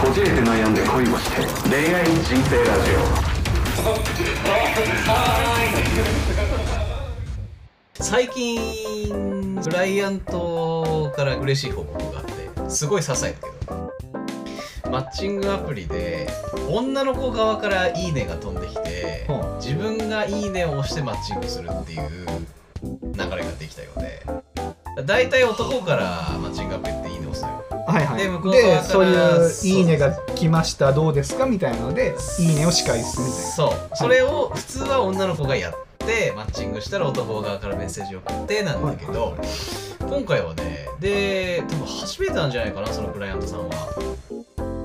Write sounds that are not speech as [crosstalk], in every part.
こじれて悩んで恋をして恋愛人生ラジ最近クライアントから嬉しい報告があってすごい些細だけどマッチングアプリで女の子側から「いいね」が飛んできては自分が「いいね」を押してマッチングするっていう流れができたようで。大体男からマッチングアプリはいはい。で向こうでそういうそう「いいね」が来ましたどうですかみたいなので「いいね」を仕返すみたいな。そう。それを普通は女の子がやってマッチングしたら男側からメッセージを送ってなんだけど、はいはい。はい今回はねで多分初めてなんじゃないかなそのクライアントさんは。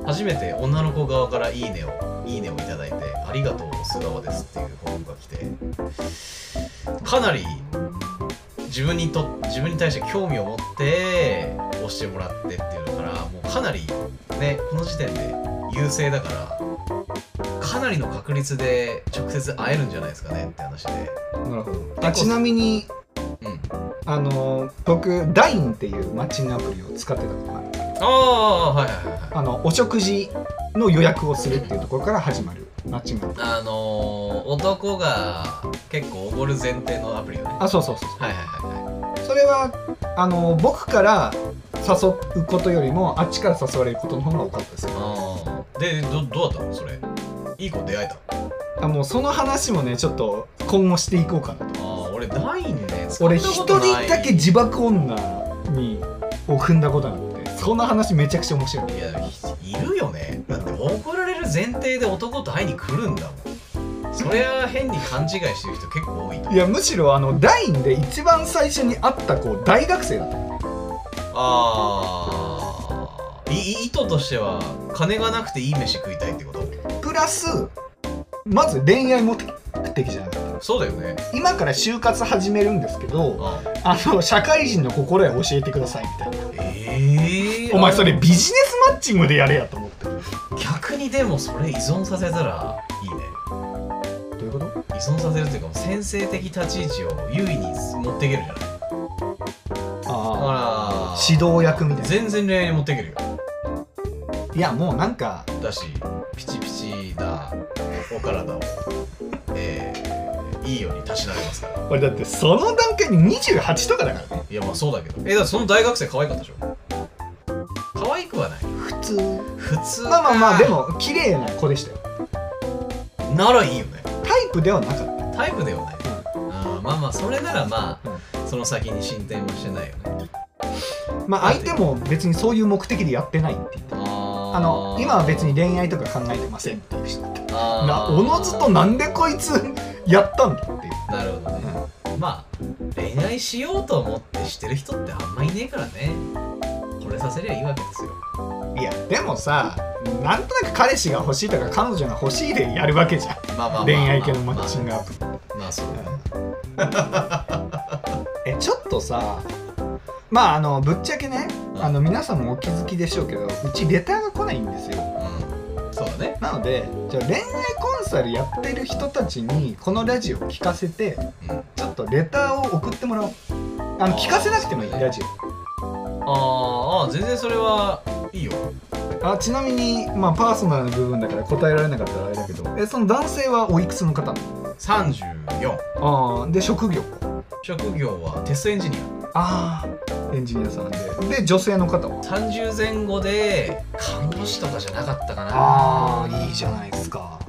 初めて女の子側から「いいね」を「いいね」をいただいて「ありがとう菅川です」っていう報告が来て。かなり自分にと自分に対して興味を持って押してもらってっていうのからもうかなりねこの時点で優勢だからかなりの確率で直接会えるんじゃないですかねって話で。なるほど。あちなみにうん。あの僕 LINE っていうマッチングアプリを使ってたことがある。ああはいはいはいはい。あのお食事の予約をするっていうところから始まるマッチンあのー、男が結構おごる前提のアプリよね。あそうそうそうはいはいはいはい。それはあの僕から誘うことよりもあっちから誘われることの方が多かったですよ。ああでどどうだったの？それ。いい子出会えたあもうその話もねちょっと今後していこうかなと。ああ俺ないね。使俺一人だけ自爆女にを踏んだことがあってその話めちゃくちゃ面白い。いやいるよね。だって怒る前提で男と会いに来るんだもん。そりゃ変に勘違いしてる人結構多いといやむしろあの LINE で一番最初に会った子大学生だった。ああい意図としては金がなくていい飯食いたいってこと？プラスまず恋愛目的じゃなかった。そうだよね。今から就活始めるんですけどああ。の社会人の心得教えてくださいみたいな。ええお前それビジネスマッチングでやれやと思って逆にでもそれ依存させたらいいね。どういうこと？依存させるっていうか先生的立ち位置を優位に持っていけるじゃない。ああ指導役みたいな。全然恋愛に持っていけるよ。いやもうなんかだしピチピチなお体を [laughs] えー、いいようにたしなめますから。俺だってその段階に28とかだからね。いやまあそうだけど。えだからその大学生可愛かったでしょ？可愛くはない。普通普通か。まあまあまあでも綺麗な子でしたよ。ならいいよね。タイプではなかった。タイプではない、あーまあまあそれならまあ、その先に進展はしてないよね。まあ相手も別にそういう目的でやってないって言ってああの今は別に恋愛とか考えてませんって。いう人だったあー。なおのずとなんでこいつ [laughs] やったんだっていう。なるほどね、まあ恋愛しようと思ってしてる人ってあんまいねえからね。これさせりゃいいわけですよいやでもさなんとなく彼氏が欲しいとか彼女が欲しいでやるわけじゃん。まあまあまあまあ恋愛系のマッチングアプリ。まあそう [laughs] えちょっとさまああのぶっちゃけねうん。あの皆さんもお気づきでしょうけどうちレターが来ないんですよ。うん。そうだね。なのでじゃあ恋愛コンサルやってる人たちにこのラジオを聞かせてうん。ちょっとレターを送ってもらおう。あのあー。聞かせなくてもいいラジあーあー全然それはいいよ。オあちなみに、まあ、パーソナルな部分だから答えられなかったらあれだけど。えその男性はおいくつの方？34ああで職業？職業はテストエンジニああエンジニアさんで。で女性の方は？ア30前後で看護師とかじゃなかったかな。ああいいじゃないですか。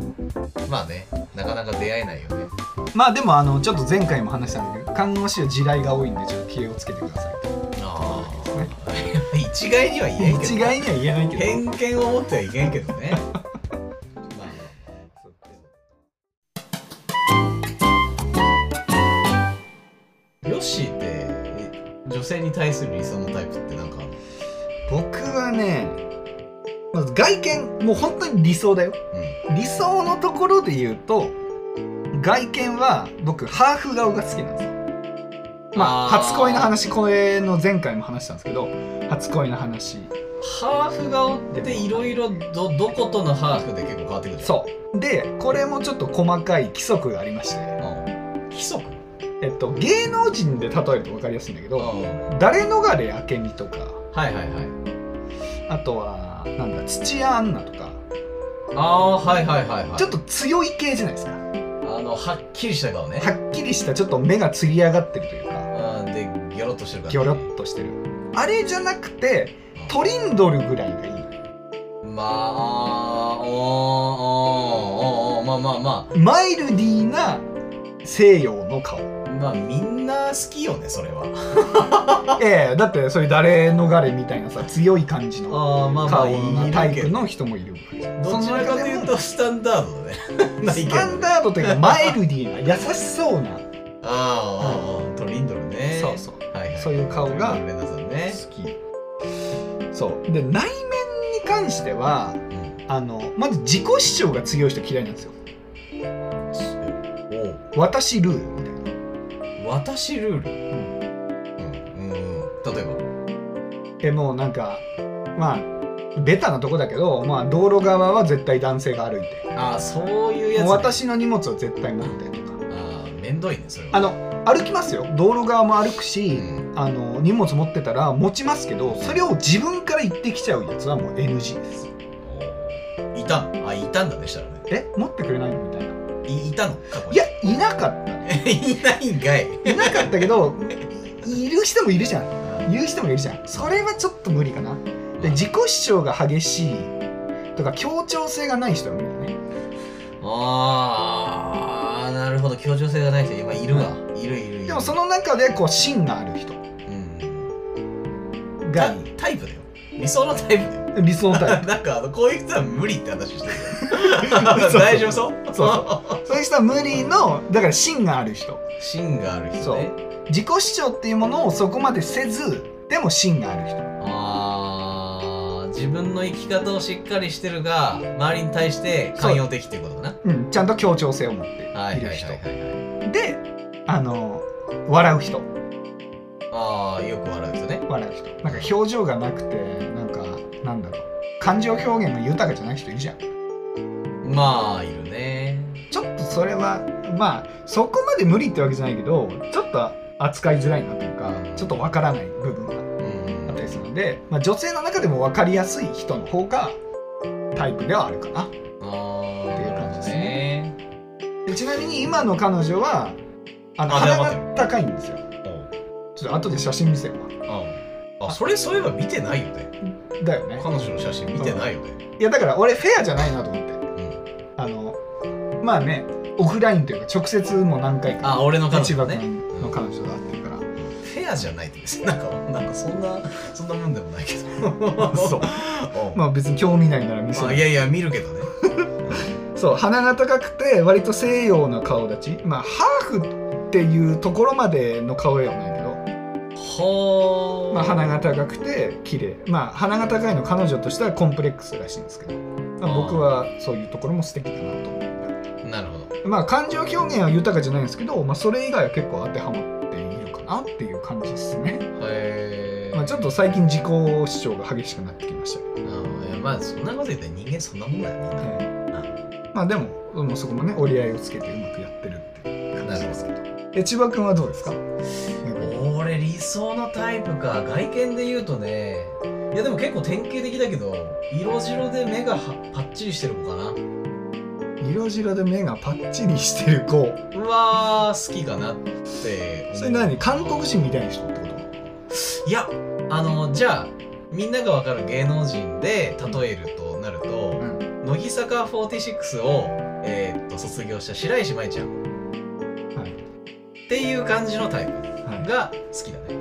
まあねなかなか出会えないよね。まあでもあのちょっと前回も話したんだけど看護師は地雷が多いんでちょっと気をつけてください一概には言えんけど。一概には言えないけど。偏見を持ってはいけんけどね。[laughs] まあ。ヨッシーってえ女性に対する理想のタイプってなんか。僕はねまず外見もう本当に理想だよ。う理想のところで言うと外見は僕ハーフ顔が好きなんですよまあ初恋の話これの前回も話したんですけど初恋の話。んハーフ顔っていろいろどどことのハーフで結構変わってくるそう。でこれもちょっと細かい規則がありまして。うん。規則？えっと芸能人で例えると分かりやすいんだけどうん。誰逃れ明美とか。はいはいはい。あとはかなんだ土屋アンナとか。ああーはいはいはいはい。ちょっと強い系じゃないですか。あのはっきりした顔ね。はっきりしたちょっと目がつり上がってるというかうんでギョロッとしてるからギョロッとしてる。あれじゃなくてトリンドルぐらいがいい。まあおーおーおーまあまあまマイルディーな西洋の顔あまあみんな好きよねそれはええだってそういう誰逃れみたいなさ強い感じのああま顔のタイプの人もいるどちらかというとスタンダードだねスタンダードというかマイルディーな優しそうなあーあトリンドルね。そうそう。はいはい。そういう顔が好き。そう。で内面に関してはうん。あのまず自己主張が強い人嫌いなんですよ。お私ルールみたいな。私ルール？うん。うんうん例えば？えもうなんかまあベタなとこだけど、まあ、道路側は絶対男性が歩いて。ああそういうやつ、ね、私の荷物を絶対持ってとかめんどいねそれは。あの歩きますよ。道路側も歩くし、うん。あの荷物持ってたら持ちますけどそれを自分から言ってきちゃうやつはもう NG です。おいたのあいたんだねしたらね。え持ってくれないの？みたいな。いいたの？過去に。いやいなかった。[laughs] いないんかい。いなかったけど [laughs] いる人もいるじゃん。言う人もいるじゃん。それはちょっと無理かな。で自己主張が激しいとか協調性がない人は無理だね。ああ協調性がない人今いるわ。いるいるいる。でもその中でこう芯がある人。がタイプだよ。理想のタイプだよ。理想のタイプ。[laughs] なんかあのこういう人は無理って話してる。[laughs] そう大丈夫そう？そうそう。[laughs] いう人は無理のだから芯がある人。芯がある人ね。自己主張っていうものをそこまでせずでも芯がある人自分の生き方をしっかりしてるが周りに対して寛容的っていうことかな。うんちゃんと協調性を持ってはいる人。はいであの笑う人。ああよく笑う人ね。笑う人。なんか表情がなくてなんかなんだろう。感情表現が豊かじゃない人いるじゃん。まあいるね。ちょっとそれはまあそこまで無理ってわけじゃないけどちょっと扱いづらいなというかちょっとわからない部分がで、まあ、女性の中でも分かりやすい人の方がタイプではあるかな。ああっていう感じですね。でちなみに今の彼女はあのあ鼻が高いんですよ。ちょっと後で写真見せるわああ。それそういえば見てないよね。だよね。彼女の写真見てないよね。いやだから俺フェアじゃないなと思って。うん。あのまあねオフラインというか直接も何回かあ俺の彼女の彼女と会ってアじゃないって別になんかなんかそんなそんなもんでもないけど。[laughs] そう。うん。まあ別に興味ないなら見せる。まあいやいや見るけどね。[laughs] そう鼻が高くて割と西洋な顔立ち。まあハーフっていうところまでの顔ではないけど、ほーまあ、鼻が高くて綺麗。まあ鼻が高いの彼女としてはコンプレックスらしいんですけど、まあ、僕はそういうところも素敵だなと。思うなるほど。まあ感情表現は豊かじゃないんですけど、まあ、それ以外は結構当てはまってなっていう感じですね、へえまあ、ちょっと最近自己主張が激しくなってきました。けど、いやまあそんなこと言ったら人間そんなもんだよみんなはいまあでももうそこもね折り合いをつけてうまくやってるって感じですけど。え千葉君はどうですか？俺理想のタイプか外見で言うとねいやでも結構典型的だけど色白で目がはパッチリしてる子かな色白で目がパッチリしてる子。うわー好きかなってそれ何？韓国人みたいな人ってこと？いやあのじゃあみんながわかる芸能人で例えるとなると、乃木坂46を、えーっと卒業した白石麻衣ちゃん。はい。っていう感じのタイプはが好きだね。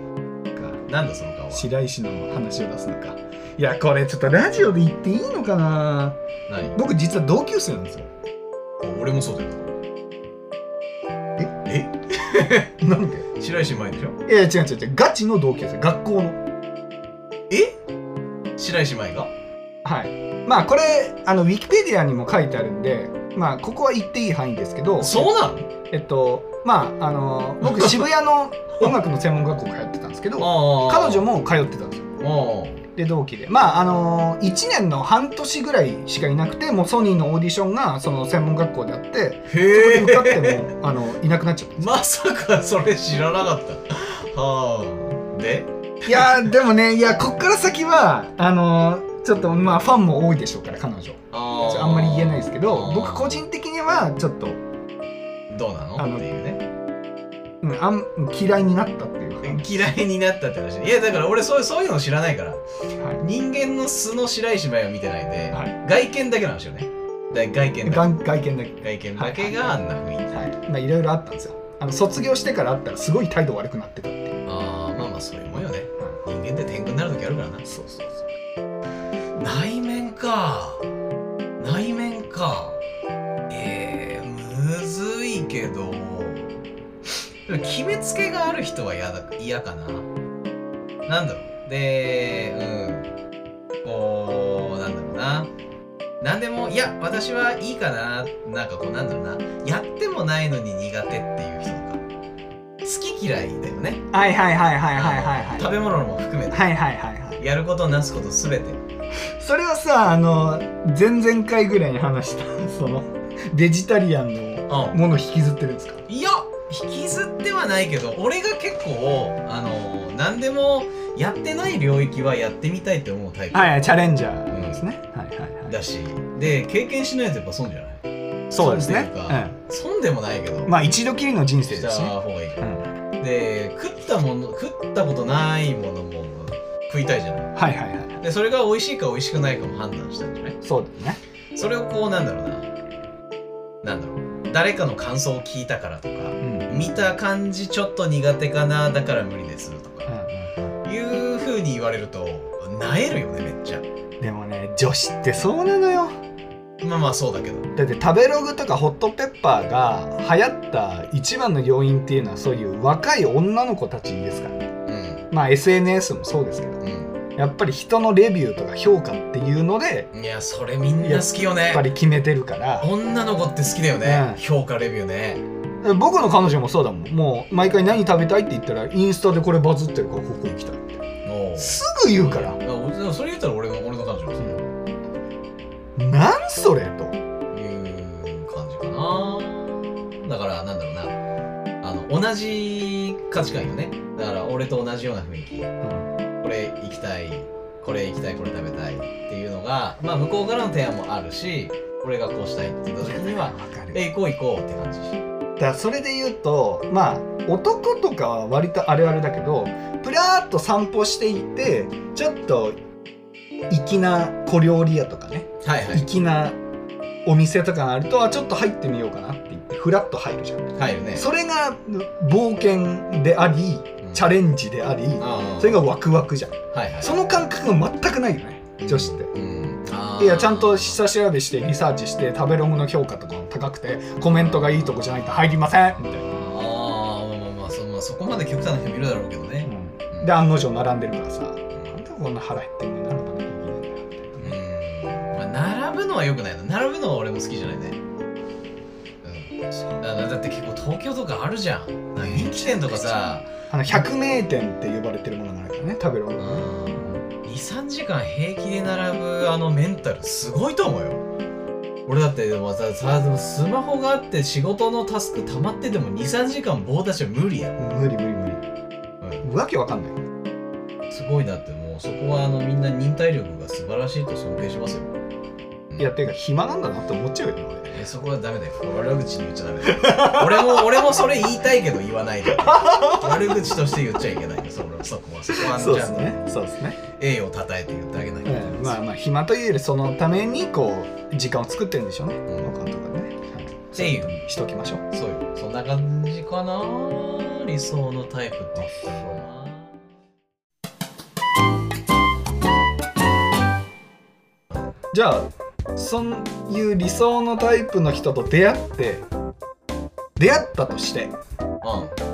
いなんだその顔は。白石の話を出すのか。いやこれちょっとラジオで言っていいのかな？何僕実は同級生なんですよ。あ俺もそうだよ。え？[laughs] なんで？え白石麻衣でしょ？いや違う違う違う。ガチの同級生。学校の。え？白石麻衣が？はい。まあこれあのウィキペディアにも書いてあるんでまあここは言っていい範囲ですけど。そうなの？えっとまああの僕渋谷の音楽の専門学校通ってたんですけど [laughs] あ彼女も通ってたんですよ。もで同期で。まああの1年の半年ぐらいしかいなくてもうソニーのオーディションがその専門学校であってへそこで受かってえもあのいなくなっちゃったまさかそれ知らなかった。はあ。で？いやーでもねいやこっから先はあのーちちょっとまあファンも多いでしょうから彼女。あー。あんまり言えないですけど僕個人的にはちょっと、どうなの？あのっていうねうん、あん嫌いになったっていう話嫌いになったって話。いやだから俺そうそういうの知らないから。はい。人間の素の白石麻衣を見てないんで、はい。外見だけなんですよね。だ外見だ外外見だけ。け外見だけがあんな雰囲気、はい。まあいろいろあったんですよ。あの卒業してから会ったらすごい態度悪くなってたってああまあまあそういうもんよね。人間って天狗になる時あるからな。そうそうそう。内面か。内面か。えー、むずいけど決めつけがある人は嫌だ嫌かな。なんだろう。でうん。こうなんだろうな。なんでもいや私はいいかな。なんかこうなんだろうな。やってもないのに苦手っていう人とか。好き嫌いだよね。はいはいはいはいはいはいはい。食べ物も含めて。はいはいはいはい。やることなすことすべて。それはさあの前々回ぐらいに話したそのベジタリアンのうん。もの引きずってるんですか？いや引きずってはないけど俺が結構あの何でもやってない領域はやってみたいって思うタイプ。はいはいチャレンジャーですね、はいはいはい。だしで経験しないとやっぱ損じゃない？そうですね。損うか損でもないけど、うん、まあ一度きりの人生したですね、方がいい。かうん、らで食ったもの食ったことないものも食いたいじゃない？はいはいはい。でそれが美味しいか美味しくないかも判断したんじゃない？そうだね。それをこうなんだろうな。なんだろう誰かの感想を聞いたからとかうん。うん見た感じちょっと苦手かなだから無理ですとかうんいう風に言われるとなえるよねめっちゃ。でもね女子ってそうなのよ。まあまあそうだけど。だって食べログとかホットペッパーが流行った一番の要因っていうのはそういう若い女の子たちですから。うん。まあ SNS もそうですけど。うやっぱり人のレビューとか評価っていうのでんいやそれみんな好きよやねっぱり決めてるから。女の子って好きだよね、うん。評価レビューね。僕の彼女もそうだもん。もう毎回何食べたいって言ったらインスタでこれバズってるからここ行きたいおう。すぐ言うから。いや俺でもそれ言ったら俺の俺の彼女もそうなんそれと。いう感じかな。だからなんだろうな。あの同じ価値観よね。だから俺と同じような雰囲気これ行きたいこれ行きたいこれ食べたいっていうのがまあ向こうからの提案もあるし俺がこうしたいって言った時にはえ行こう行こうって感じ。だからそれで言うとまあ男とかは割とあれあれだけどプラーっと散歩していてちょっと粋な小料理屋とかねはいはい。粋なお店とかがあるとあちょっと入ってみようかなって言ってフラッと入るじゃん。入るね。それが冒険でありうんチャレンジでありうん。それがワクワクじゃん。はいはい。その感覚が全くないよね女子って。いやちゃんと下調べしてリサーチして食べログの評価とかも高くてコメントがいいとこじゃないと入りませんみたいな、ああまあまあまあそ,、まあ、そこまで極端な人もいるだろうけどね。うん。で案の定並んでるからさなんでこんな腹減ってんのに並ばなきゃいけないんだようん、まあ、並ぶのはよくないな。並ぶのは俺も好きじゃないね。うん。だだって結構東京とかあるじゃん。人気店とかさあの百名店って呼ばれてるものがあるからね食べログ23時間平気で並ぶあのメンタルすごいと思うよ。俺だってでもささでもスマホがあって仕事のタスク溜まってても23時間棒立ちは無理や、無理無理無うん。理わけわかんない。すごいなってもうそこはあのみんな忍耐力が素晴らしいと尊敬しますよ。いやっていうか暇なんだなって思っちゃうよね俺。えそこはダメだよ。悪口に言っちゃダメだよ。俺も俺もそれ言いたいけど言わないで。悪口として言っちゃいけない。よそれそこは。そこはあそうですね。そうですね、栄誉をたたえて言ってあげなきゃいけない。うん、まあまあ暇というよりそのためにこう時間を作ってるんでしょうね。ん。他のとかね、はい、っていう。しときましょう。そうよ。そんな感じかな。理想のタイプって言ったらなじゃあそういう理想のタイプの人と出会って出会ったとしてう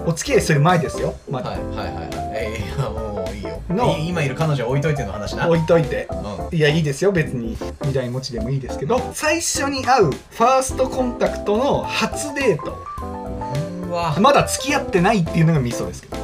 ん。お付き合いする前ですよ。まだ、はいはいはいはい。えいやもういいよ。のい今いる彼女は置いといての話な。置いといて。うん。いやいいですよ。別に未来持ちでもいいですけど。最初に会うファーストコンタクトの初デート。うわ。まだ付き合ってないっていうのがミソですけど。あ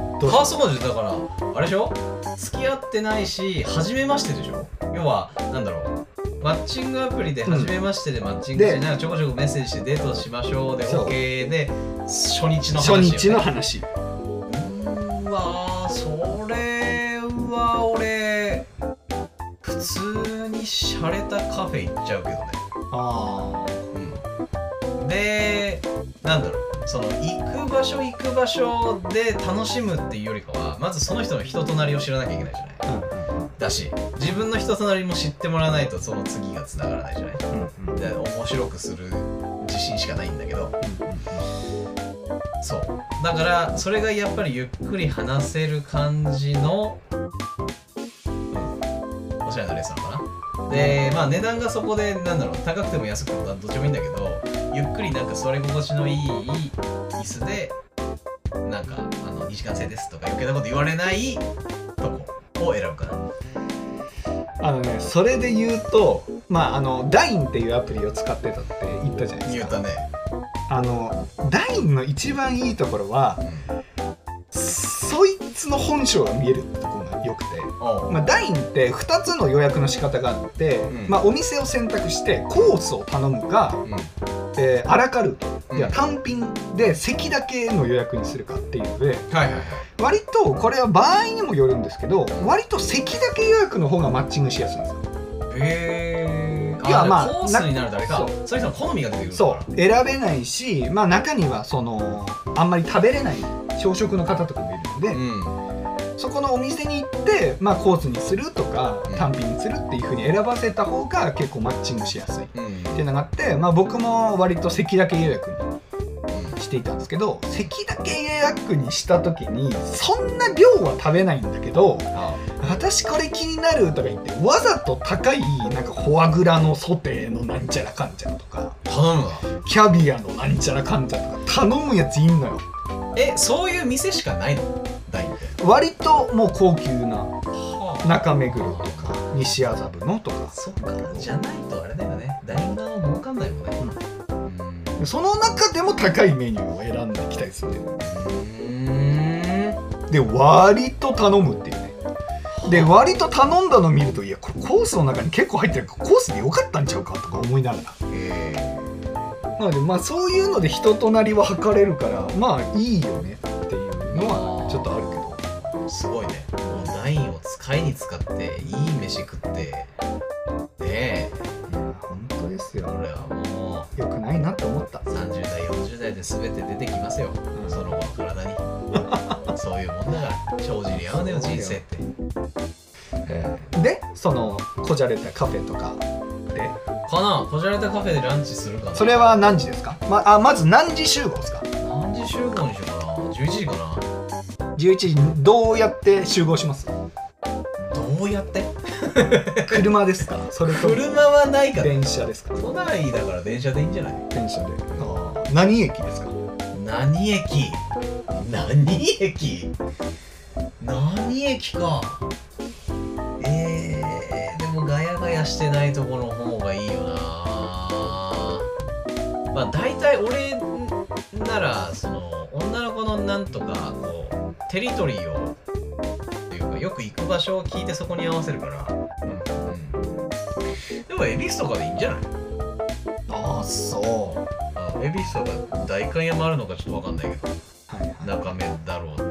あ。どうカーストだからあれでしょ？付き合ってないし初めましてでしょ？要はなんだろうマッチングアプリで初めましてでマッチングしなんかちょこちょこメッセージしてデートしましょうでそう。OK で初日の話初よ、ね、日の話。うーわーそれは俺洒落たカフェ行っちゃうけどね。あうん。でなんだろう。その行く場所行く場所で楽しむっていうよりかはまずその人の人となりを知らなきゃいけないじゃないだし自分の人となりも知ってもらわないとその次がつながらないじゃない。うんうん。で面白くする自信しかないんだけど。そう。だからそれがやっぱりゆっくり話せる感じの、うん、おしゃれなレストランかな。でまあ値段がそこでなんだろう。高くても安くてもどっちでもいいんだけどゆっくりなんか座り心地のいい椅子でなんかあの2時間制ですとか余計なこと言われないとこを選ぶかな。あのねそれで言うとまああの DINE っていうアプリを使ってたって言ったじゃないですか。言うたね、あの DINE の一番いいところはうん、そいつの本性が見えるところがよくて。おうまあ、DINE って2つの予約の仕方があって、うん。まあ、お店を選択してコースを頼むか、うん。えーアラカルト。うんいや単品で席だけの予約にするかっていうのではいはいはい。割とこれは場合にもよるんですけど割と席だけ予約の方がマッチングしやすいんですよ。へえいやまあコースになるとあれかそそう。いう人の好みが出てくるそう。選べないし、まあ、中にはそのあんまり食べれない小食の方とかもいるので、うんそこのお店に行って、まあ、コースにするとかうん。単品にするっていう風に選ばせた方が結構マッチングしやすい。っうん。ていうのがあって、まあ、僕も割と席だけ予約にしていたんですけど席だけ予約にした時にそんな量は食べないんだけどあ。私これ気になるとか言ってわざと高いなんかフォアグラのソテーのなんちゃらかんちゃらとか頼むわ。キャビアのなんちゃらかんちゃらとか頼むやついんのよ。えそういう店しかないの？割ともう高級なはあ。中目黒とか西麻布のとか。そっかじゃないとあれだよね。大側も儲かんないもんね。うん。その中でも高いメニューを選んできたりするで割と頼むっていうね。で割と頼んだの見るといやこれコースの中に結構入ってるからコースでよかったんちゃうかとか思いながら。へなのでまあそういうので人となりは測れるからまあいいよねっていうのはちょっとあるけど。えすごいね。もうダインを使いに使っていい飯食って。ねえ。本当ですよ。俺はもよくないなって思った。う30代40代で全て出てきますよ、ん。その後の体に。[laughs] そういうもんだから。帳尻に合うねよ人生って。でそのこじゃれたカフェとか。でかな？こじゃれたカフェでランチするかな。それは何時ですか？まあまず何時集合ですか？何時集合にしようかな。11時かな11時にどうやって集合します？どうやって？車ですか？それとも車はないから。電車ですか？都内だから電車でいいんじゃない？電車で。何駅ですか？何駅？何駅？何駅か。えー、でもガヤガヤしてないとこの方がいいよな。まあ大体俺ならその女の子のなんとかこうテリトリーをっていうかよく行く場所を聞いてそこに合わせるから。うん、うん、でも恵比寿とかでいいんじゃない？ああそう。あ恵比寿とか代官山あるのかちょっとわかんないけど。はいはい。中目だろうとな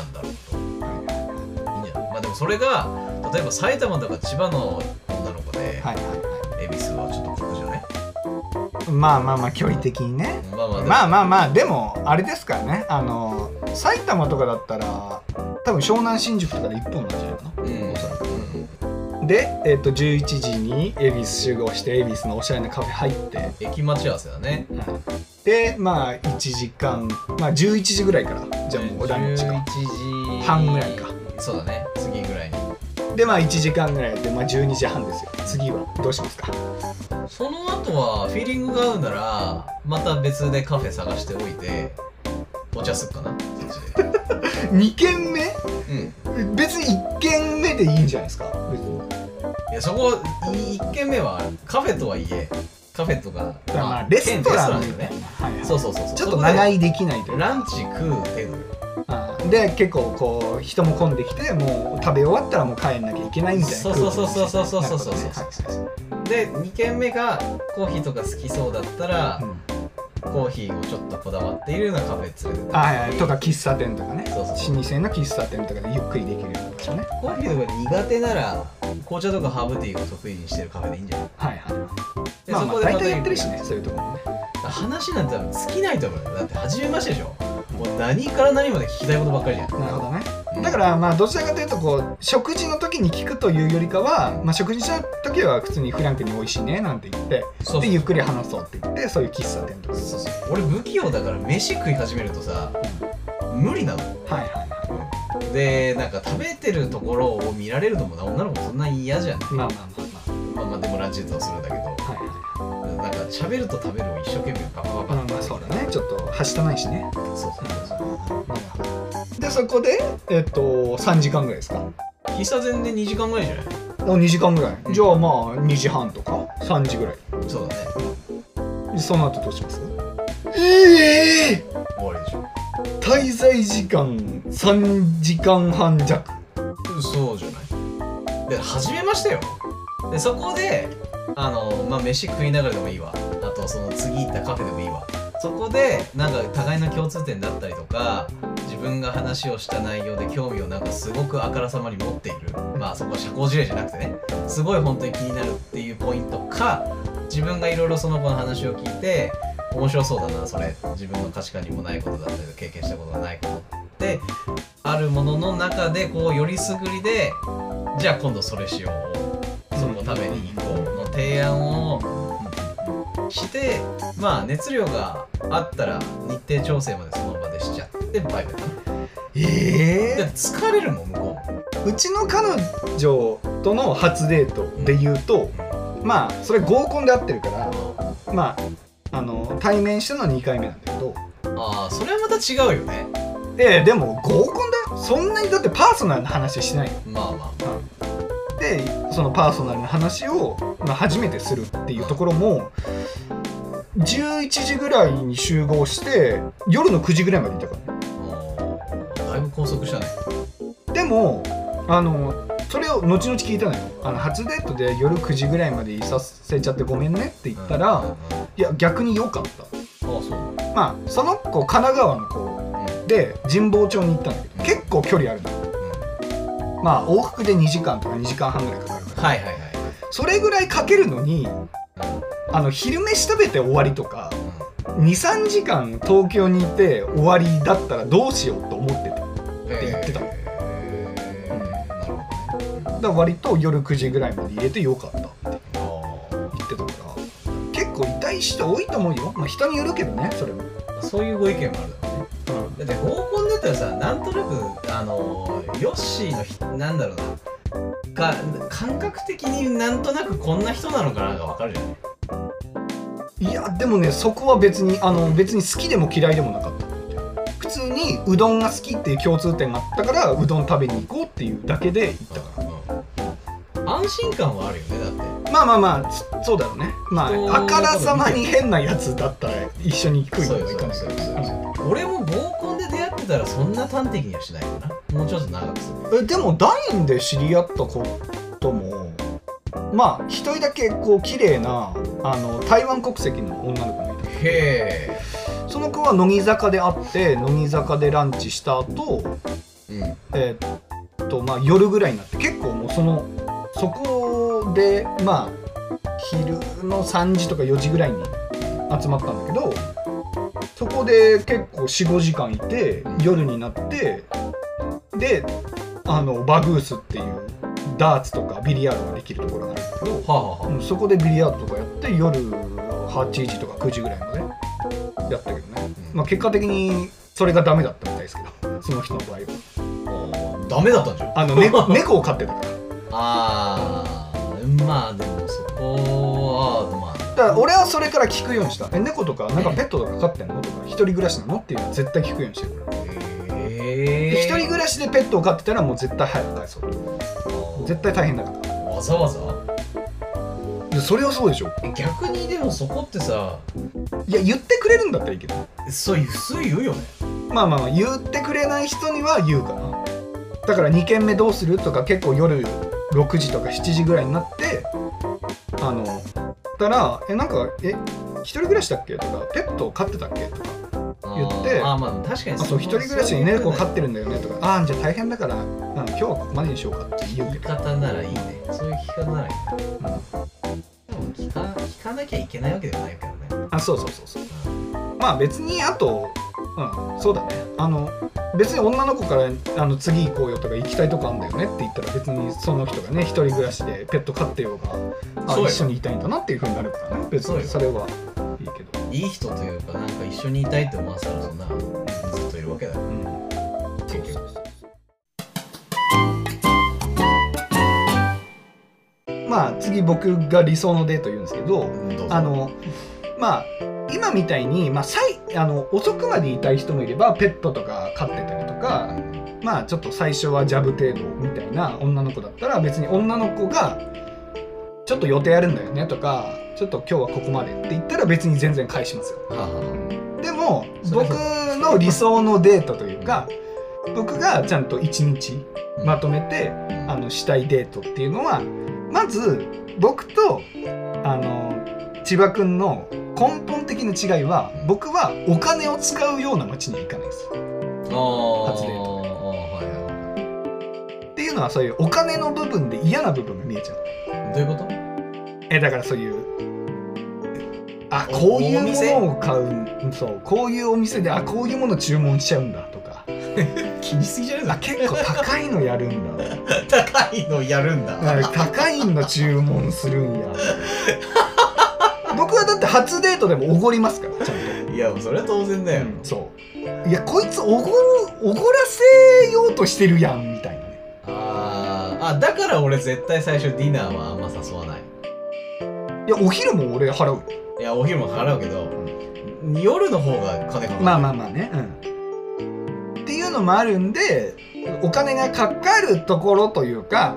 んだろうと。はいいい。んじゃない？まあでもそれが例えば埼玉とか千葉の女の子ではいはいは恵比寿はちょっと酷じゃない？いまあまあまあ距離的にね。まあまあまあまあまあでもあれですからね。あの埼玉とかだったら多分湘南新宿とかで1本なんじゃな。いかなうん。おそらく。うんで、えっと11時に恵比寿集合して恵比寿のおしゃれなカフェ入って、駅待ち合わせだね。でまあ1時間まあ11時ぐらいから。じゃあもうランチか。11時。半ぐらいかそうだね。次ぐらいに。でまあ1時間ぐらいで、まあ、12時半ですよ。次は。どうしますか？その後はフィーリングが合うならまた別でカフェ探しておいてお茶すっかな [laughs] 2軒目？うん。別に1軒目でいいんじゃないですか？別に。いやそこい一軒目はカフェとはいえカフェとかまあレストランみ兼レストランだよね。はいはい。そうそうそうそう。ちょっと長いいできないというか。ランチ食う程度。よあ。ーで結構こう人も混んできてもう食べ終わったらもう帰んなきゃいけないみたいなそうそうそうそうそうそう。そうそうなるほどね。で2軒目がコーヒーとか好きそうだったらうんコーヒーをちょっとこだわっているようなカフェ連れて。はいはい。とか喫茶店とかね。そうそう老舗の喫茶店とかでゆっくりできるような場所ね。コーヒーとか苦手なら紅茶とかハーブティーを得意にしてるカフェでいいんじゃない？はいはいでまあまあそこでまた大体やってるしねそういうところもね。話なんて多分尽きないと思うよ。だって初めましてでしょ。もう何から何まで聞きたいことばっかりじゃん。なるほどね。うんだからまあどちらかというとこう食事の時に聞くというよりかは、まあ、食事した時は普通にフランクに美味しいねなんて言ってそうでゆっくり話そうって言ってそういう喫茶店とか。そうそう俺不器用だから飯食い始めるとさ無理なの。はいはいはい。でなんか食べてるところを見られるのもな女の子そんな嫌じゃん。まあまあまあままあまあでもランチデートはするんだけど。あはいはい。なんか喋ると食べるを一生懸命バカバカまあまあそうだねちょっとはしたないしねそうそうそうでそこでえっと3時間ぐらいですか？喫茶店で2時間ぐらいじゃない？あ2時間ぐらい。じゃあまあ2時半とか？3時ぐらい。そうだね。その後どうします？ええ終わりでしょ。滞在時間3時間半弱。そうじゃない？で初めましてよ。でそこであのまあ飯食いながらでもいいわ。あとその次行ったカフェでもいいわ。そこでなんか互いの共通点だったりとか自分が話をした内容で興味をなんかすごくあからさまに持っている。まあそこは社交辞令じゃなくてね。すごい本当に気になるっていうポイントか自分がいろいろその子の話を聞いて面白そうだなそれ。自分の価値観にもないことだったり経験したことがないことってあるものの中でこうよりすぐりでじゃあ今度それしよう。そこ食べに行こうの提案をしてまあ熱量があったら日程調整までその場でしちゃって。バイバイかなえで疲れるもん向こうちの彼女との初デートで言うとまあそれ合コンで会ってるからまああの対面したのは2回目なんだけど。ああそれはまた違うよね。ええでも合コンだよ。そんなにだってパーソナルな話してない。よまあ。までそのパーソナルな話を、まあ、初めてするっていうところも11時ぐらいに集合して夜の9時ぐらいまでいたから拘束したね。でもあのそれを後々聞いたのよ。あの初デートで夜9時ぐらいまでいさせちゃってごめんねって言ったら、うん。うんうんいや逆に良かった。ああそう。まあその子神奈川の子で神保町に行ったんだけど結構距離あるの。うん。まあ往復で2時間とか2時間半ぐらいかかるから、はいはいはいそれぐらいかけるのにあの昼飯食べて終わりとか23時間東京にいて終わりだったらどうしようと思ってって言ってた。へーなるほ割と夜9時ぐらいまで入れてよかったってあ言ってたから。結構痛い人多いと思うよ。まあ人によるけどねそれも、あそういうご意見もあるだろうねだって合コンだったらさなんとなくあのヨッシーのひなんだろうな。か感覚的になんとなくこんな人なのかながわかるじゃない。いやでもねそこは別にあの別に好きでも嫌いでもなかっにうどんが好きっていう共通点があったからうどん食べに行こうっていうだけで行ったから。うん。安心感はあるよね。だってまあまあまあそそうだろうね。ま人ああからさまに変なやつだったら一緒に食いにそうよはいかな俺も合コンで出会ってたらそんな端的にはしないかなもうちょっと長くするえでもダインで知り合ったこともまあ一人だけこう綺麗なあの台湾国籍の女の子がいたへえその子は乃木坂で会って乃木坂でランチした後うん。えーっとまあ夜ぐらいになって結構もうそのそこでまあ昼の3時とか4時ぐらいに集まったんだけどそこで結構45時間いて夜になってであのバグースっていうダーツとかビリヤードができるところがあるんだけど、はあ、はあはうんそこでビリヤードとかやって夜8時とか9時ぐらいまでやったけどね、うん。まあ、結果的にそれがダメだったみたいですけどその人の場合は。ダメだったんじゃん。あの、ね、[laughs] 猫を飼ってたから。ああまあでもそこはまあ。だから俺はそれから聞くようにした。え猫とかなんかペットとか飼ってんの？とか一人暮らしなの？っていうのは絶対聞くようにしてる。からへ一人暮らしでペットを飼ってたらもう絶対早く返そう絶対大変だから。わざわざ？でそれはそうでしょ。え逆にでもそこってさいや言ってくれるんだったらいいけど。そういう普通言うよね。まあまあまあ言ってくれない人には言うかな。だから2軒目どうするとか結構夜6時とか7時ぐらいになってあのたら「えなんかえ一人暮らしだっけ?」とか「ペット飼ってたっけ?」とか言ってあまあ確かにあそう一人暮らしに猫飼ってるんだよね。とか「ああじゃあ大変だからあの今日はここまでにしようか」って言う言いけど方ならいいね。そういう聞かないでも聞かなきゃいけないわけではないけどね。あそうそうそうそう。まあ別にあとうんそうだね。あの別に女の子からあの次行こうよとか行きたいとこあんだよねって言ったら別にその人がね一人暮らしでペット飼ってようがあそうよ。一緒にいたいんだなっていうふうになるからね。別に。それはいいけど。いい人というかなんか一緒にいたいって思わせたらそんなずっといるわけだようまあ次僕が理想のデート言うんですけどうんどうぞ。あのまあ今みたいに、まあ、さいあの遅くまでいたい人もいればペットとか飼ってたりとかまあちょっと最初はジャブ程度みたいな女の子だったら別に女の子がちょっと予定あるんだよねとかちょっと今日はここまでって言ったら別に全然返しますよ。はあはでも僕の理想のデートというか僕がちゃんと一日あまとめてあのしたいデートっていうのはまず僕とあの千葉君の根本的な違いは僕はお金を使うような街には行かないです。初デートはいはっていうのはそういうお金の部分で嫌な部分が見えちゃう。いどういうこと？えだからそういうあおこういうものを買うそうこういうお店であこういうもの注文しちゃうんだとか気にしすぎじゃない？あ結構高いのやるんだ。[laughs] 高いのやるんだ。あ高いの注文するんや。[laughs] 僕はだって初デートでもおごりますからちゃんと。いやもうそれは当然だよ、そう。いやこいつおごるおごらせようとしてるやんみたいなね。あー。あだから俺絶対最初ディナーはあんま誘わない。いやお昼も俺払うよ。いやお昼も払うけど、夜の方が金かかる。まあまあまあね。うんっていうのもあるんでお金がかかるところというか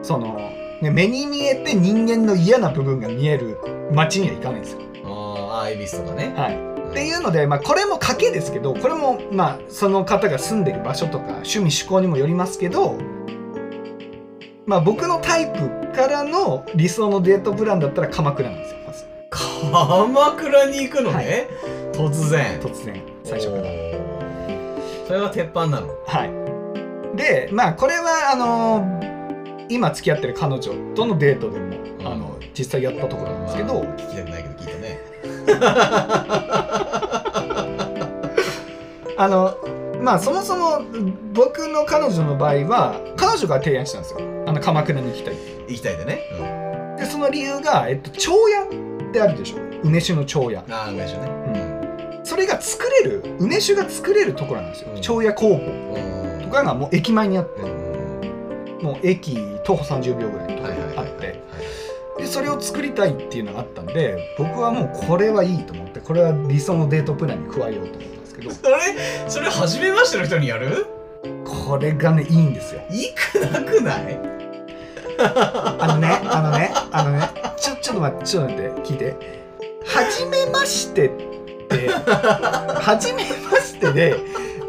その、ね、目に見えて人間の嫌な部分が見える街には行かないんですよ。あーあー恵比寿とかね、はい。っていうので、まあ、これも賭けですけどこれもまあその方が住んでる場所とか趣味趣向にもよりますけど、まあ、僕のタイプからの理想のデートプランだったら鎌倉なんですよまず。鎌倉に行くのね、突然。突然。最初から。それは鉄板なの。はい。でまあこれはあの今付き合ってる彼女とのデートでも、うん。あの実際やったところなんですけど、まあ聞きたくないけど聞いたね。[laughs] あのまあそもそも僕の彼女の場合は彼女が提案したんですよ。あの鎌倉に行きたい行きたいでね、でその理由が、えっと、蝶屋ってあるでしょ。梅酒の蝶屋。うん、ああ梅酒ねそれが作れる梅酒が作れるところなんですよ、うん。蝶屋工房うんとかがもう駅前にあって。うん。もう駅徒歩30秒ぐらいのところにあって。でそれを作りたいっていうのがあったんで僕はもうこれはいいと思ってこれは理想のデートプランに加えようと思ったんですけど。[laughs] それ？それ初めましての人にやる？これがねいいんですよ。いくなくない？[laughs] あのねあのねあのねちょちょっと待ってちょっと待って聞いて。初めましてって初めましてで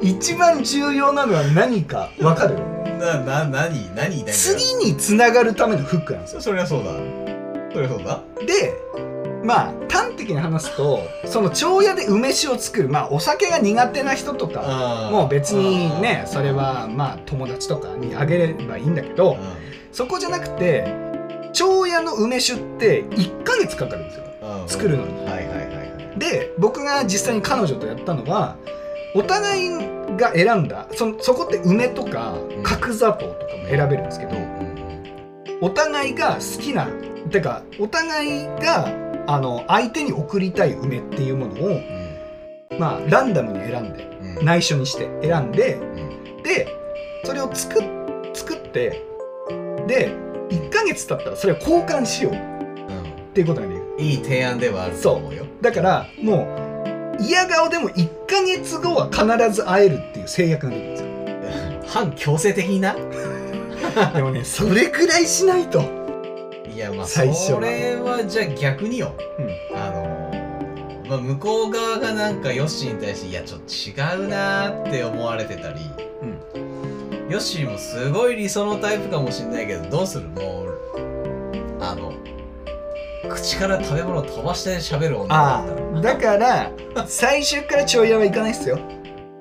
一番重要なのは何か分かる？なな何何だよ。次につながるためのフックなんですよ。そりゃそうだ。そりゃそうだ。でまあ端的に話すとその蝶屋で梅酒を作るまあお酒が苦手な人とかもう別にねそれはまあ友達とかにあげればいいんだけどうそこじゃなくて蝶屋の梅酒って1ヶ月かかるんですよ。作るのに。はいはいで僕が実際に彼女とやったのはお互いが選んだそそこって梅とかうん。角砂糖とかも選べるんですけど、お互いが好きなてかお互いがあの相手に送りたい梅っていうものをまあランダムに選んで内緒にして選んでうん。でそれを作っ作ってで1ヶ月経ったらそれを交換しようっていうことができる。うんいい提案ではあると思うよだからもう嫌顔でも1ヶ月後は必ず会えるっていう制約ができるんですよ。[laughs] 反強制的にな？[laughs] でもねそれくらいしないと。いやまあ最初は。それはじゃあ逆によ、うん。あのまあ、向こう側がなんかヨッシーに対していやちょっと違うなーって思われてたり、ヨッシーもすごい理想のタイプかもしんないけどどうする？もう口から食べ物飛ばして喋る女だあったらあだから最初からちょい屋は行かないっすよ。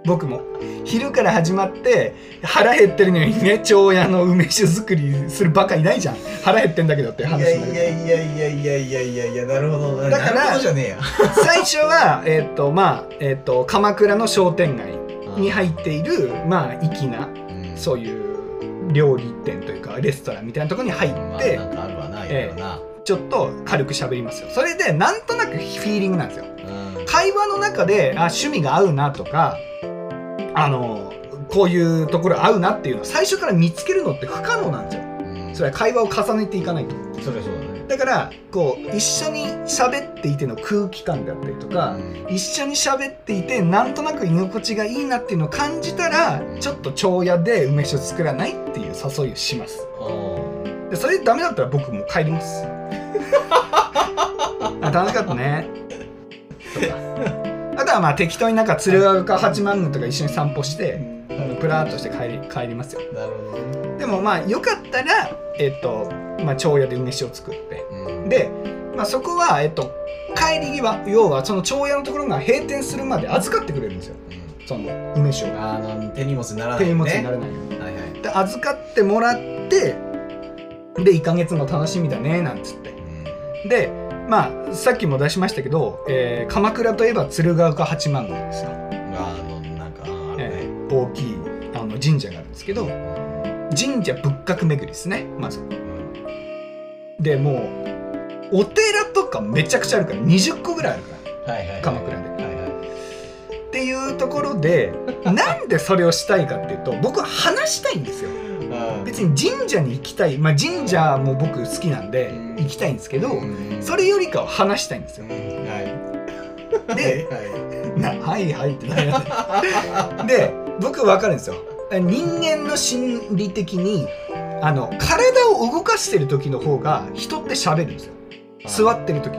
僕も。昼から始まって腹減ってるのにね長屋の梅酒作りするバカいないじゃん。腹減ってんだけどっていう話いやいになるやいやいやいやいやいやいやなるほどだからなるほどじゃねえや。最初はえっ、とまあえっ、と鎌倉の商店街に入っているまあ粋なうん。そういう料理店というかレストランみたいなところに入って、まあなんかあるわないろいろなちょっと軽く喋りますよ。それでなんとなくフィーリングなんですよ。うん。会話の中であ趣味が合うなとかあのこういうところ合うなっていうのを最初から見つけるのって不可能なんですよ。うん。それは会話を重ねていかないと。それはそうだね。だからこう一緒に喋っていての空気感であったりとか、一緒に喋っていてなんとなく居心地がいいなっていうのを感じたらちょっと長屋で梅酒作らないっていう誘いをします。うんでそれでダメだったら僕もう帰ります [laughs] あ楽しかったね。あとはまあ適当になんか鶴岡八幡宮とか一緒に散歩してプラーっとして帰り帰りますよ。なるほどね。でもまあよかったらえっとまあ長屋で梅酒を作って。うん。で、まあ、そこはえっと帰り際要はその長屋のところが閉店するまで預かってくれるんですよ。うん。その梅酒を。あの手荷物にならない手荷物にならないはいはい。で預かってもらってで1ヶ月も楽しみだねなんつって。うんでまあさっきも出しましたけど、えー鎌倉といえば鶴岡八幡宮ですよ、あのなんかあるえねー大きいあの神社があるんですけど神社仏閣巡りですね。まず。でもうお寺とかめちゃくちゃあるから20個ぐらいあるからはいはい。鎌倉で。はいはい。っていうところでなんでそれをしたいかっていうと僕は話したいんですよ別に神社に行きたいまあ神社も僕好きなんでうん。行きたいんですけどうん。それよりかは話したいんですよ。うん。はい。ではいなはいはいってなる。で僕分かるんですよ。人間の心理的にあの体を動かしてる時の方が人って喋るんですよ。座ってる時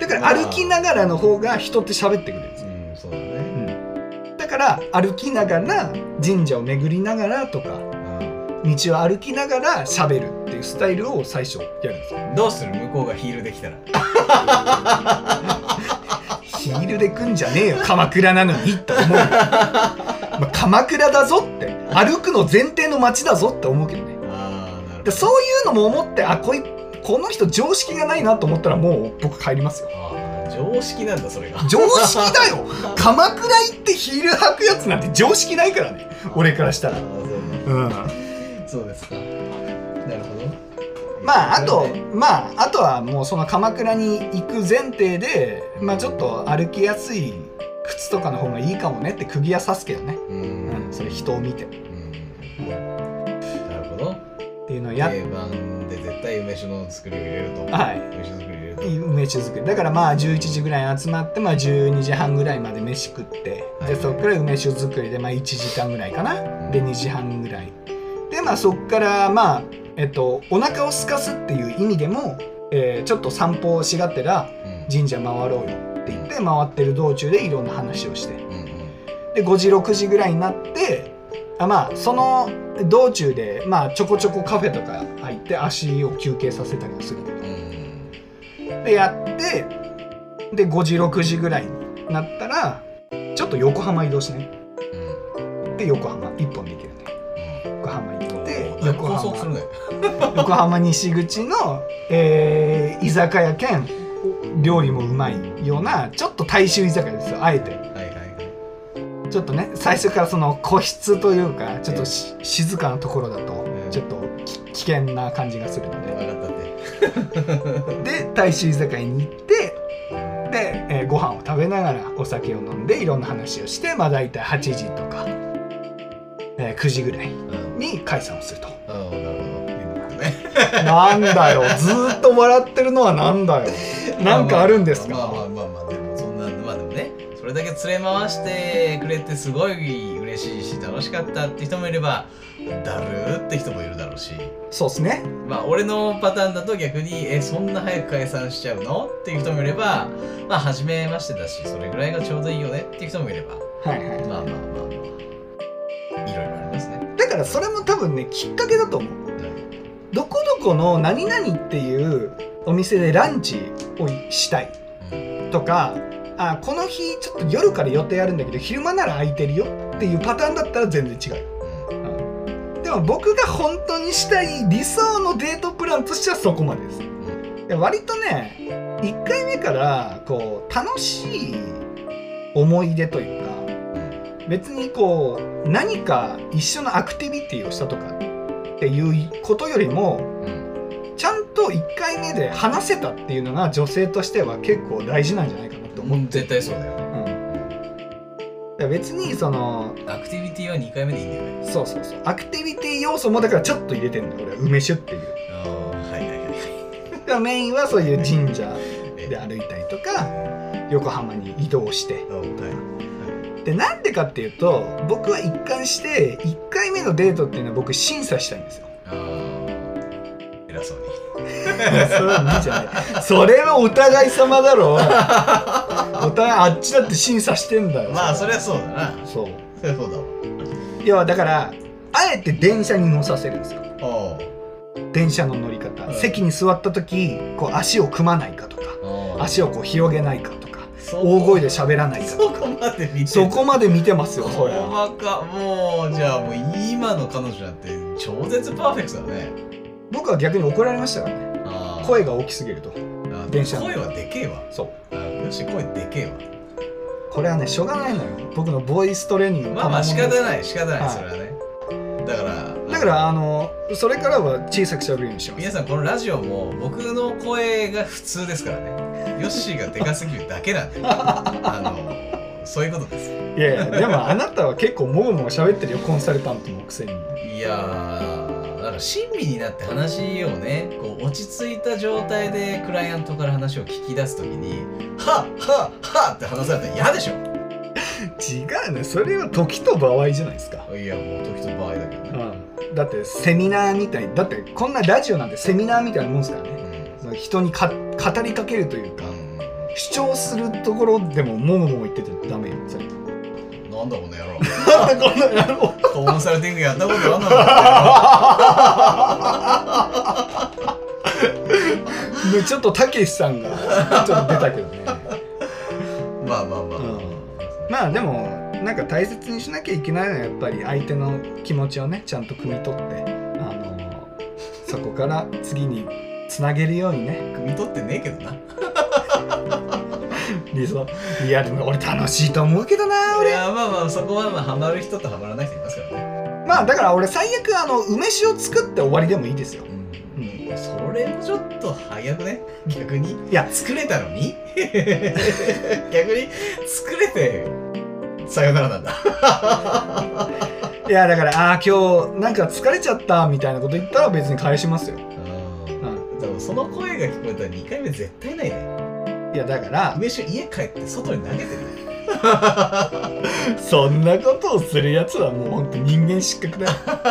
だから歩きながらの方が人って喋ってくれるんですよ。うんそうだね。だから歩きながら神社を巡りながらとか道を歩きながら喋るっていうスタイルを最初やるんですよ。どうする？向こうがヒールできたら。ヒールで来んじゃねえよ。鎌倉なのにって思う。よ、まあ、鎌倉だぞって。歩くの前提の街だぞって思うけどね。そういうのも思ってあこいこの人常識がないなと思ったらもう僕帰りますよ。常識なんだそれが。常識だよ。[laughs] 鎌倉行ってヒール履くやつなんて常識ないからね。俺からしたら。うんそうですか。なるほど。まああとまああとはもうその鎌倉に行く前提でまあちょっと歩きやすい靴とかの方がいいかもねって釘は刺すけどね、ううんん、それ人を見て。っうん。なるほど。ていうのをやっ定番で絶対梅酒の作りを入れると。はい。梅酒作りを入れると。梅酒作り。だからまあ11時ぐらいに集まってまあ12時半ぐらいまで飯食ってはい。でそっから梅酒作りでまあ1時間ぐらいかな。で2時半ぐらいでまあそっからまあえっとお腹を空かすっていう意味でも、えーちょっと散歩をしがてらうん。神社回ろうよって言って回ってる道中でいろんな話をして。うんうん。で5時6時ぐらいになってあまあその道中でまあちょこちょこカフェとか入って足を休憩させたりもするけど。うん。でやってで5時6時ぐらいになったらちょっと横浜移動しないで横浜一本横浜行ってうん横浜。ね。[laughs] 横浜西口の、えー居酒屋兼料理もうまいようなちょっと大衆居酒屋ですよあえて。はいはいはい。ちょっとね最初からその個室というかちょっとし静かなところだとうんちょっとき危険な感じがするので。分かったって [laughs] [laughs] で大衆居酒屋に行ってで、えーご飯を食べながらお酒を飲んでいろんな話をしてまあ大体8時とか、えー9時ぐらい。うんに解散をすると。なるほど。ねなんだよ。[laughs] ずーっと笑ってるのはなんだよ。なんかあるんですまあまあかまあまあでもそんなまあでもねそれだけ連れ回してくれてすごい嬉しいし楽しかったって人もいればだるーって人もいるだろうし。そうっすね。まあ俺のパターンだと逆にえそんな早く解散しちゃうの？っていう人もいればまあ初めましてだしそれぐらいがちょうどいいよねっていう人もいれば。はいはい。まあまあまあまあ。いろいろありますね。だからそれも多分ねきっかけだと思う。どこどこの何々っていうお店でランチをしたい。とかあこの日ちょっと夜から予定あるんだけど昼間なら空いてるよっていうパターンだったら全然違う。うん。でも僕が本当にしたい理想のデートプランとしてはそこまでです。で割とね1回目からこう楽しい思い出というか別にこう何か一緒のアクティビティをしたとかっていうことよりもうんちゃんと1回目で話せたっていうのが女性としては結構大事なんじゃないかなと思うって、ん絶対そうだよね。うん、別にそのアクティビティは2回目でいいんだよねそうそうそう。アクティビティ要素もだからちょっと入れてんだよ俺は。梅酒っていう。ああはいはいはい。[laughs] メインはそういう神社 [laughs] えで歩いたりとか横浜に移動して。あはいでなんでかっていうと僕は一貫して1回目のデートっていうのは僕審査したいんですよ。偉そうに。それはいいじゃない。それはお互い様だろお互いあっちだって審査してんだよ。まあそりゃそうだな。そう。そりゃそうだわ。要はだからあえて電車に乗させるんですよ。あ電車の乗り方、うん。席に座った時こう足を組まないかとかあ足をこう広げないかとかそ大声で喋らないかそこまで見てそこまで見てますよそりゃ細かもうじゃあもう今の彼女なんて超絶パーフェクトだね。僕は逆に怒られましたからね。声が大きすぎるとあ電車の声はでけえわ。そう。あよし声でけえわ。これはねしょうがないのよ。僕のボイストレーニングのまあまあ仕方ない仕方ない、はい。それはね。だからだからあのそれからは小さく喋るようにしてます。皆さんこのラジオも僕の声が普通ですからね。ヨッシーがでかすぎるだけなんで。[laughs] あのそういうことです。いやいやでもあなたは結構もごもご喋ってるよ [laughs] コンサルタントのくせに。いやーだから親身になって話をねこう落ち着いた状態でクライアントから話を聞き出すときに「はっはっはっ」って話されたら嫌でしょ。違うね。それは時と場合じゃないですか、いやもう時と場合だけどね、うん、だってセミナーみたいだってこんなラジオなんてセミナーみたいなもんですからね。うん。その人にか語りかけるというか。うん主張するところでももごもご言っててダメよ。それなんだこの野郎。なんでこんな野郎。コンサルティングやったことあんのちょっとたけしさんがちょっと出たけどね。まあまあまあ、うん。まあでもなんか大切にしなきゃいけないのはやっぱり相手の気持ちをねちゃんと汲み取ってあのそこから次につなげるようにね。汲み取ってねえけどな理想リアルな俺楽しいと思うけどない俺やまあまあそこはまあハマる人とハマらない人いますからね。まあだから俺最悪あの梅酒を作って終わりでもいいですよ。うん、それもちょっと早くね？逆に？いや。作れたのに？逆に作れてさよならなんだ。いやだからああー今日なんか疲れちゃったみたいなこと言ったら別に返しますよ、うんでもその声が聞こえたら2回目絶対ないねいやだから梅酒家帰って外に投げてる。ね [laughs] そんなことをするやつはもうほんと人間失格だよ。だか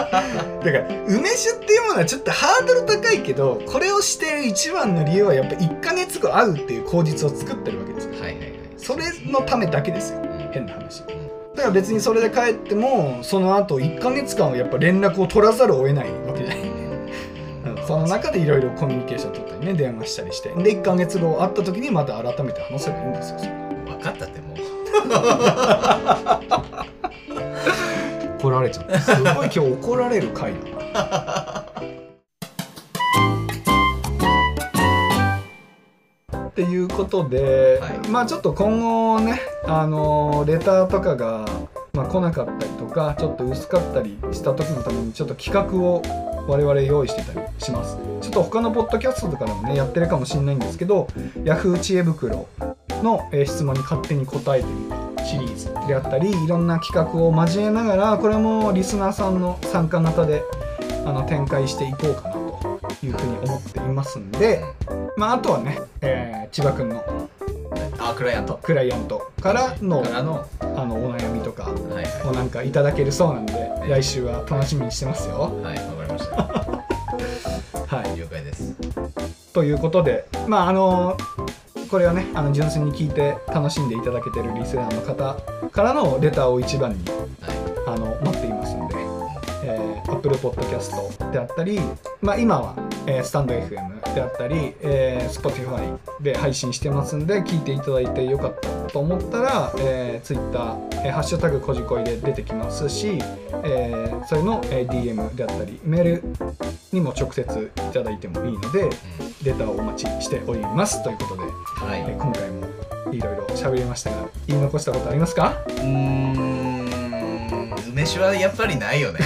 ら梅酒っていうものはちょっとハードル高いけどこれをしてる一番の理由はやっぱ1ヶ月後会うっていう口実を作ってるわけですよ。はいはいはい。それのためだけですよ。うん。変な話。だから別にそれで帰ってもその後1ヶ月間はやっぱ連絡を取らざるを得ないわけじゃないその中でいろいろコミュニケーション取ったりね電話したりして。で1ヶ月後会った時にまた改めて話せばいいんですよ。分かったってもう。[laughs] 怒られちゃった。すごい今日怒られる回だな。っていうことで、はい。まあちょっと今後ねあのレターとかが、まあ、来なかったりとかちょっと薄かったりした時のためにちょっと企画を我々用意してたりします。ちょっと他のポッドキャストとかでもねやってるかもしれないんですけど Yahoo! 知恵袋の、えー質問に勝手に答えてみるシリーズであったりいろんな企画を交えながらこれもリスナーさんの参加型であの展開していこうかなというふうに思っていますんで、まあ、あとはね、えー千葉君のあクライアント。クライアントからのからの。あのお悩みとかをなんかいただけるそうなんで来週は楽しみにしてますよ。いはいました。はい、了解です。ということでまああのこれはねあの純粋に聞いて楽しんでいただけてるリスナーの方からのレターを一番にはあの待っていますんで、えー、Apple Podcast であったり、まあ、今は、えー、スタンド FM であったり、えー、Spotify で配信してますんで聞いていただいてよかったと思ったら、えー、Twitter、えーハッシュタグこじこい」で出てきますし、えーそれの、えー DM であったりメールにも直接いただいてもいいのでレターをお待ちしておりますということで、はい。えー今回もいろいろ喋りましたが言い残したことありますか？うーん。梅酒はやっぱりないよね。[laughs]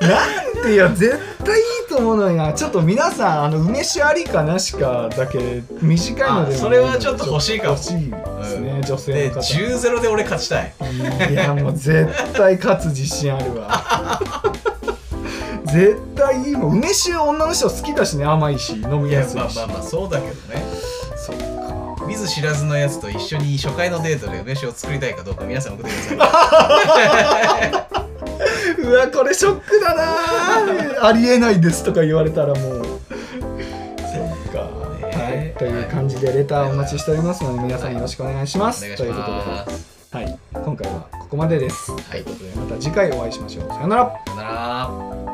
なんでよ絶対いいと思うのにな。ちょっと皆さんあの梅酒ありかなしかだけ短いのでそれはちょっと欲しいかも。欲しい女性での方10ゼロで俺勝ちたい。いやもう絶対勝つ自信あるわ。[laughs] 絶対いいもん。梅酒女の人好きだしね甘いし飲みやすいし。まあまあまあそうだけどね。そっか。見ず知らずのやつと一緒に初回のデートで梅酒を作りたいかどうか皆さん送ってください。[laughs] うわこれショックだな。ありえないですとか言われたらもう。[laughs] そっか、ねはい、という感じでレターお待ちしておりますので皆さんよろしくお願いします、ということで、はい、今回はここまでです、はい。ということでまた次回お会いしましょう。さよなら。さよなら